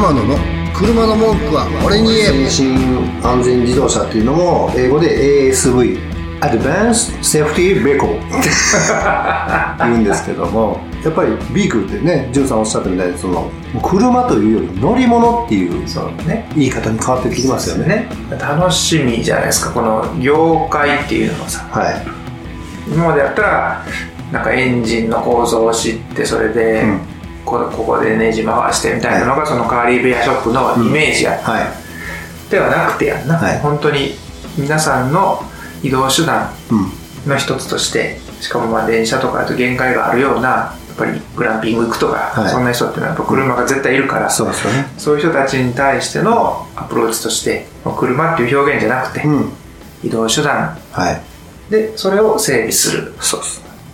天野の車の文句は俺に言え先進安全自動車っていうのも英語で ASV Advanced Safety Vehicle って言うんですけどもやっぱりビークってねジュンさんおっしゃったみたいにその車というより乗り物っていうそうね言い方に変わってきますよねね楽しみじゃないですかこの業界っていうのはさはい今までやったらなんかエンジンの構造を知ってそれで、うんこここでネジ回してみたいなのがそのカーリーベアショップのイメージや、はい。ではなくてやんな、はい。本当に皆さんの移動手段うん。の一つとしてしかもまあ電車とかだと限界があるようなやっぱりグランピング行くとか、はい。そんな人っていうのはやっぱ車が絶対いるから、そうですよね。そういう人たちに対してのアプローチとして車っていう表現じゃなくて、うん。移動手段。はい。でそれを整備する。そう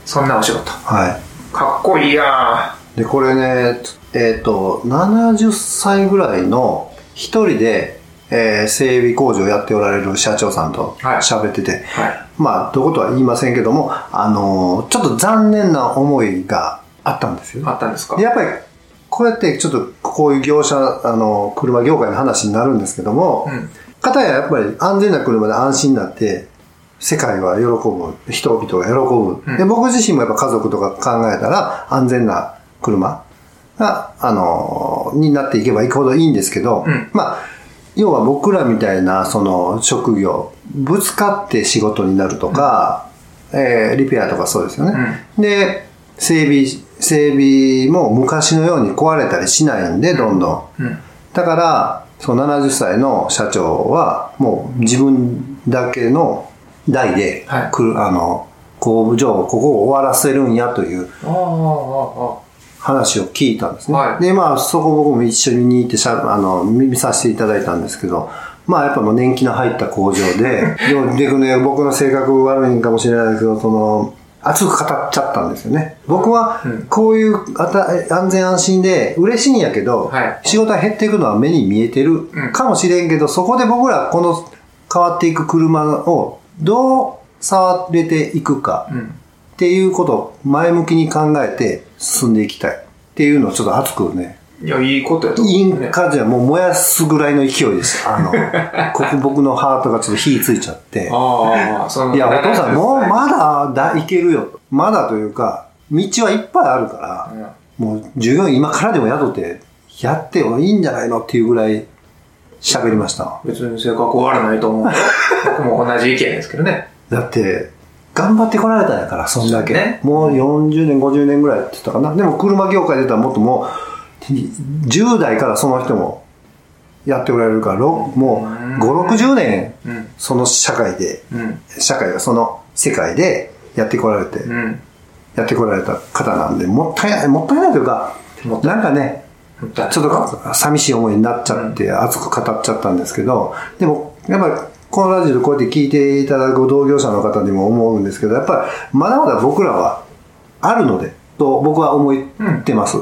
そんなお仕事。はい。かっこいいやでこれねえっ、と70歳ぐらいの一人で、えー整備工場やっておられる社長さんとはい。喋ってて、んはい。まあどことは言いませんけどもあのーちょっと残念な思いがあったんですよ。ねあったんですか？でやっぱりこうやってちょっとこういう業者あの車業界の話になるんですけども、うん。片ややっぱり安全な車で安心になって世界は喜ぶ人々が喜ぶ、うん。で僕自身もやっぱ家族とか考えたら安全な車が、あのになっていけばいくほどいいんですけど、うん。まあ要は僕らみたいなその職業ぶつかって仕事になるとか、えーリペアとかそうですよね、で整備整備も昔のように壊れたりしないんでどんどん、うん。だから、その70歳の社長は、もう自分だけの代で、はい。あの、工場、ここを終わらせるんやという。あああ話を聞いたんですね。はい。で、まあ、そこ僕も一緒に見に行ってしゃ、あの、見させていただいたんですけど、まあ、やっぱもう年季の入った工場で、でも、でね、僕の性格悪いんかもしれないですけど、その、熱く語っちゃったんですよね。僕はうん、こういうあた安全安心で嬉しいんやけど、はい。仕事が減っていくのは目に見えてるうん。かもしれんけど、そこで僕らこの変わっていく車をどう触れていくかっていうことを前向きに考えて進んでいきたいっていうのをちょっと熱くね、いやいいことやと思うインねカじゃもう燃やすぐらいの勢いです。あの、ここ僕のハートがちょっと火ついちゃって。ああそのいや、お父さん、もう70まだだいけるよ。まだというか、道はいっぱいあるから、もう従業員今からでも雇って、やってもいいんじゃないのっていうぐらい喋りました。別に性格悪ないと思うよ僕も同じ意見ですけどねだって、頑張ってこられたんやから、そんだけ。ね。もう40年、50年ぐらいって言ったかな。でも車業界で言ったらもっともう、10代からその人もやっておられるから、ろもう5、60年、うん。その社会で、うん。社会がその世界でやってこられて、うん。やってこられた方なんで、もったいない、もったいないというかなんかね、ちょっと寂しい思いになっちゃって、熱く語っちゃったんですけど、でも、やっぱり、このラジオでこうやって聞いていただく同業者の方にも思うんですけど、やっぱり、まだまだ僕らはあるので、と僕は思ってます。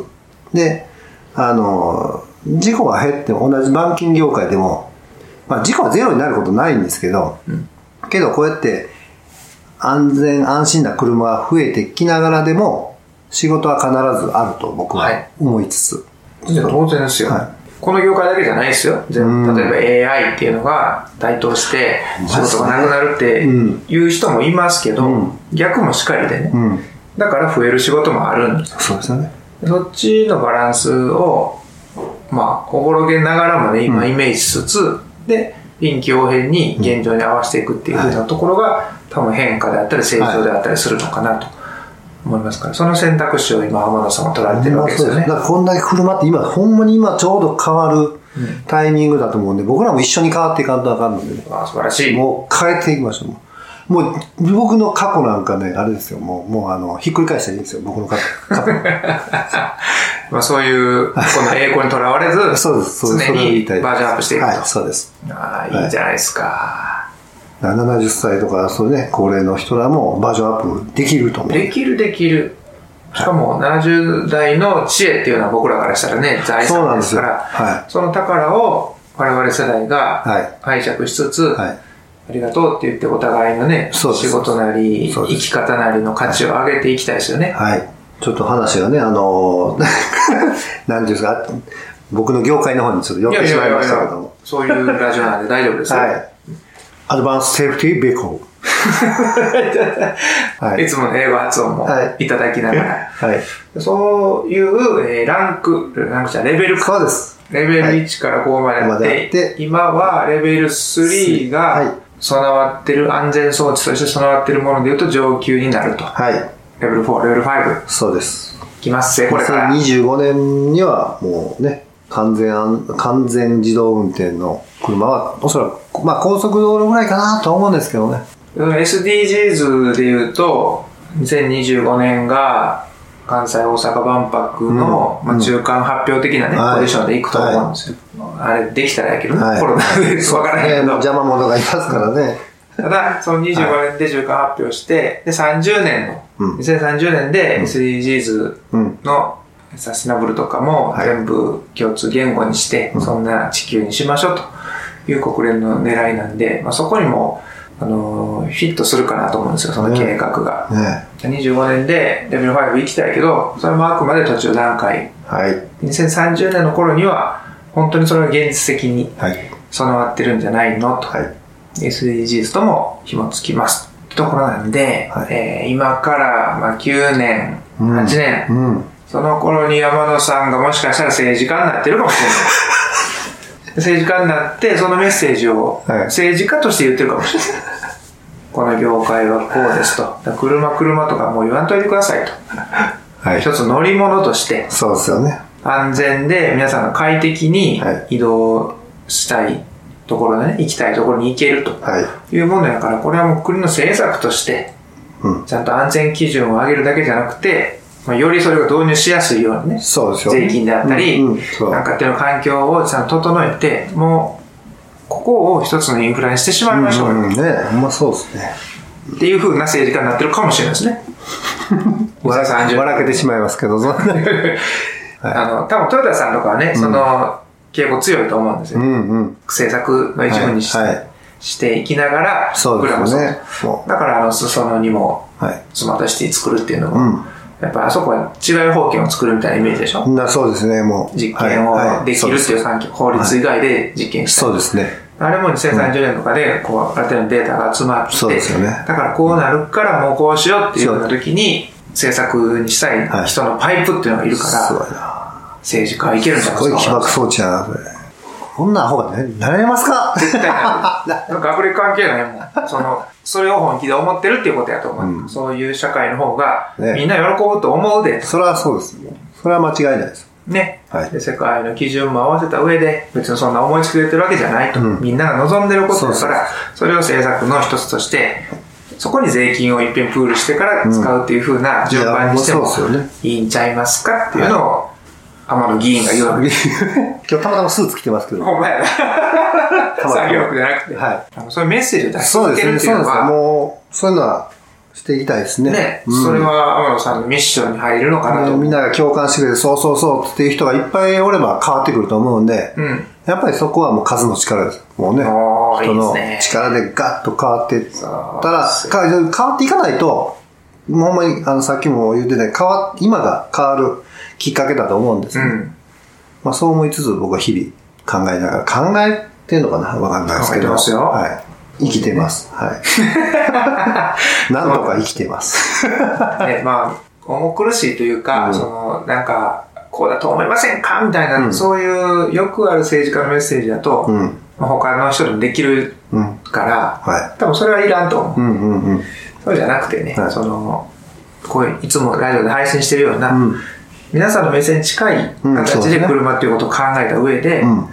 で、あの、事故が減っても、同じ板金業界でも、まあ事故はゼロになることないんですけど、けどこうやって安全安心な車が増えてきながらでも、仕事は必ずあると僕ははい。思いつつ、いや当然ですよ、はこの業界だけじゃないですよ。例えば AI っていうのが台頭して仕事がなくなるってうん。いう人もいますけど、うん。逆もしっかりでね、うん、だから増える仕事もあるんです。よそうですよね。そっちのバランスをまあおぼろげながらもね今イメージしつつ、で臨機応変に現状に合わせていくっていうふうなところが、多分変化であったり成長であったりするのかなと思いますから、その選択肢を今浜田さんは取られてるわけですよねだ。からこんだけ車って今、ほんまに今ちょうど変わるタイミングだと思うんで、僕らも一緒に変わっていかんとあかんのでね、あ素晴らしい。もう変えていきましょう。もう僕の過去なんかね、あれですよ、もう、もうあの、ひっくり返したらいいんですよ、僕の過去。過 去まあ、そういう、この栄光にとらわれず、そうです、そうです。常にバージョンアップしていくと。はい、そうです。ああ、いいじゃないですか。70歳とか、そうね、高齢の人らもバージョンアップできると思う。できるできる。しかも70代の知恵っていうのは僕らからしたらね、財産ですすから、はいその宝を我々世代がはい拝借しつつ、はい。ありがとうって言ってお互いのね、仕事なり、生き方なりの価値を上げていきたいですよね。はい。ちょっと話がね、あの、なんていうんですか、僕の業界の方にちょっと寄ってしまいましたけども。そういうラジオなんで大丈夫ですよ。はい。アドバンスセーフティーベコはいいつもの英語発音もはいいただきながら。はい。そういう、えーランク、ランクじゃレベルか。そうです。レベル1から5まであまっ、であってて今はレベル3はいが備わってる、安全装置として備わってるもので言うと上級になると。はい。レベル4、レベル5、そうです。きますぜ、これから。2025年にはもうね、完全安、完全自動運転の車は、おそらく、まあ高速道路ぐらいかなとは思うんですけどね。SDGs で言うと、2025年が関西大阪万博の、うんまあ、中間発表的なね、はいポジションでいくと思うんですよ。あれできたらやけどね、はいコロナでわからないけど。ね邪魔者がいますからね。ただ、その25年で中間発表して、で、30年の、うん2030年で SDGs うん。のサステナブルとかもはい全部共通言語にして、そんな地球にしましょうという国連の狙いなんで、まあ、そこにも、あのーフィットするかなと思うんですよ、その計画が。ね。25年でレベル5行きたいけど、それもあくまで途中段階。はい。2030年の頃には、本当にそれが現実的にはい。備わってるんじゃないのと。はい。SDGs とも紐付きます。ところなんで、はいえー今から、まあ、9年、うん8年、うん。その頃に山野さんがもしかしたら政治家になってるかもしれない。政治家になって、そのメッセージをはい政治家として言ってるかもしれない。この業界はこうですと。車、車とかもう言わんといてくださいと。はい。一つ乗り物としてそうですよね。安全で皆さんが快適にはい移動したいところでね、行きたいところに行けるとはい。いうものやから、これはもう国の政策として、うん。ちゃんと安全基準を上げるだけじゃなくて、まあ、よりそれが導入しやすいようにね、そうですよね。税金であったり、うんうんそうなんかっていうの環境をちゃんと整えて、もう、ここを一つのインフラにしてしまいましょうよ、うんうん、ねほんまそうですね。っていう風な政治家になってるかもしれないですね。笑2030笑けてしまいますけど、そんな あの、多分トヨタさんとかはね、その傾向強いと思うんですよ。うんうん。政策の一部にして,、はいはいしていきながら、そうですよねだから、あの、裾野にも、う。はい。スマートシティ作るっていうのも、うんやっぱあそこは違い保険を作るみたいなイメージでしょ？なそうですね、もう。実験はいをできるっていう環境、法律以外で実験したい。そうですね。あれも2030年とかで、こう、ある程度のデータが集まって、そうですよねだからこうなるからもうこうしようっていうような時に、政策にしたい人のパイプっていうのがいるから。政治家はいけるんじゃすごい起ないですか？爆装置やな、それ。こんなアホがね、なれますか？絶対なる。学歴関係ないもん。その、それを本気で思ってるっていうことやと思う。うんそういう社会の方が、ねみんな喜ぶと思うで、それはそうです。それは間違いないです。ね、はいで。世界の基準も合わせた上で、別にそんな思いつきで言ってるわけじゃないと。うんみんなが望んでることだから、それを政策の一つとして、そこに税金を一遍プールしてから使うっていう風な順番にしてもいやそうですよねいいんちゃいますかっていうのを、天野議員が言うわけです。今日たまたまスーツ着てますけど。ほんまやな。作業服じゃなくて、はいそういうメッセージを出しそうですね、続けるっていそううですね。のは、もう、そういうのはしていきたいですね。ね、うんそれは天野さんのミッションに入るのかなと。みんなが共感してくれて、そうそうそうっていう人がいっぱいおれば変わってくると思うんで、うん。やっぱりそこはもう数の力です。もうね、人の力でガッと変わっていったら、変わっていかないと、もうほんまに、あの、さっきも言ってたように変わ、今が変わるきっかけだと思うんですね。うん。まあそう思いつつ僕は日々考えながら、考えてんのかな？わかんないですけど。ますよはい。生きてます。はい。なんとか生きてます。ね、まあ、重苦しいというか、うんその、なんか、こうだと思いませんか？みたいな、うんそういうよくある政治家のメッセージだと、うん。まあ他の人でもできるうん。から、は多分それはいらんと思う。い。うんうんうん。そうじゃなくてね、はいその、こういう、いつもラジオで配信してるような、うん。皆さんの目線に近い形で車っていうことを考えた上で、うん。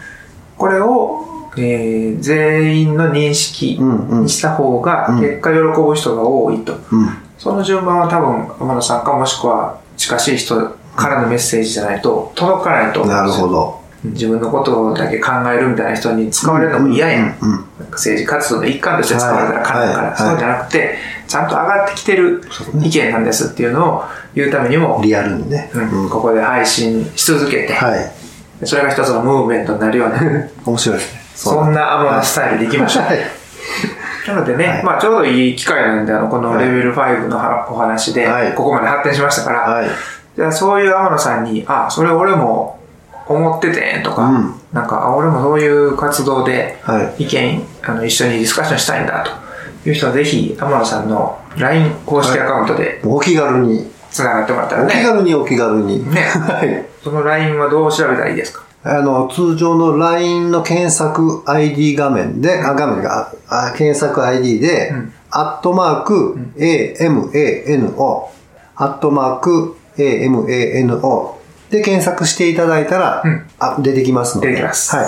これを、えー全員の認識にした方が、うん結果喜ぶ人が多いと。うん。その順番は多分、天野さんかもしくは近しい人からのメッセージじゃないと届かないと思うんなるですよほど。自分のことだけ考えるみたいな人に使われるのも嫌やん。政治活動の一環として使われたらかんだから、そうじゃなくて、ちゃんと上がってきてる意見なんですっていうのを言うためにも、リアルにね。うんここで配信し続けて、はい。それが一つのムーブメントになるような、面白いですね。そんな天野スタイルでいきましょう。はい。なのでね、はいまあちょうどいい機会なんで、あの、このレベル5のはお話ではい、ここまで発展しましたから、はい。じゃあそういう天野さんに、あ、それ俺も思っててんとか、うんなんか、あ俺もそういう活動ではい意見、あの一緒にディスカッションしたいんだという人はぜひ天野さんの LINE 公式アカウントでお気軽に、つながってもらったらお気ね、軽にお気軽に。ね。はい。その LINE はどう調べたらいいですか？あの、通常の LINE の検索 ID 画面で、あ、画面が、あ検索 ID で、うん。アットマーク、AMANO、アットマーク、AMANO で検索していただいたら、うん。あ、出てきますので。出てきます。はい。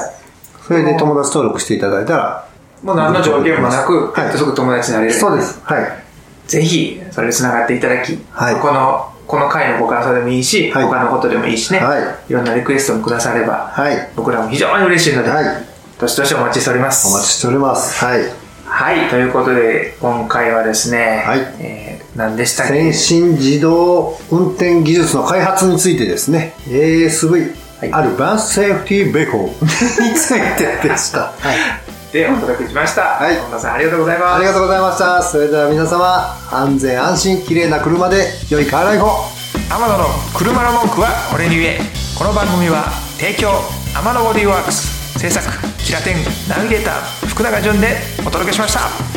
それで友達登録していただいたら、もう何の条件もなく、はいすぐ友達になれる。そうです。はい。ぜひ、それで繋がっていただき、はいこの、この回のご感想でもいいし、はい他のことでもいいしね、はいいろんなリクエストもくだされば、はい。僕らも非常に嬉しいので、はい。どしどしお待ちしております。お待ちしております。はい。はい、ということで、今回はですね、はいえー、何でしたっけ？先進自動運転技術の開発についてですね、ASV、はいアルバンスセーフティーベコについてでした。はい。でお届けしました。はい本田さんありがとうございます。ありがとうございました。それでは皆様、安全安心、綺麗な車で良いカーライフを。天野の車の文句は俺に言えこの番組は提供天野ボディーワークス制作キラテンナビゲーター福永潤でお届けしました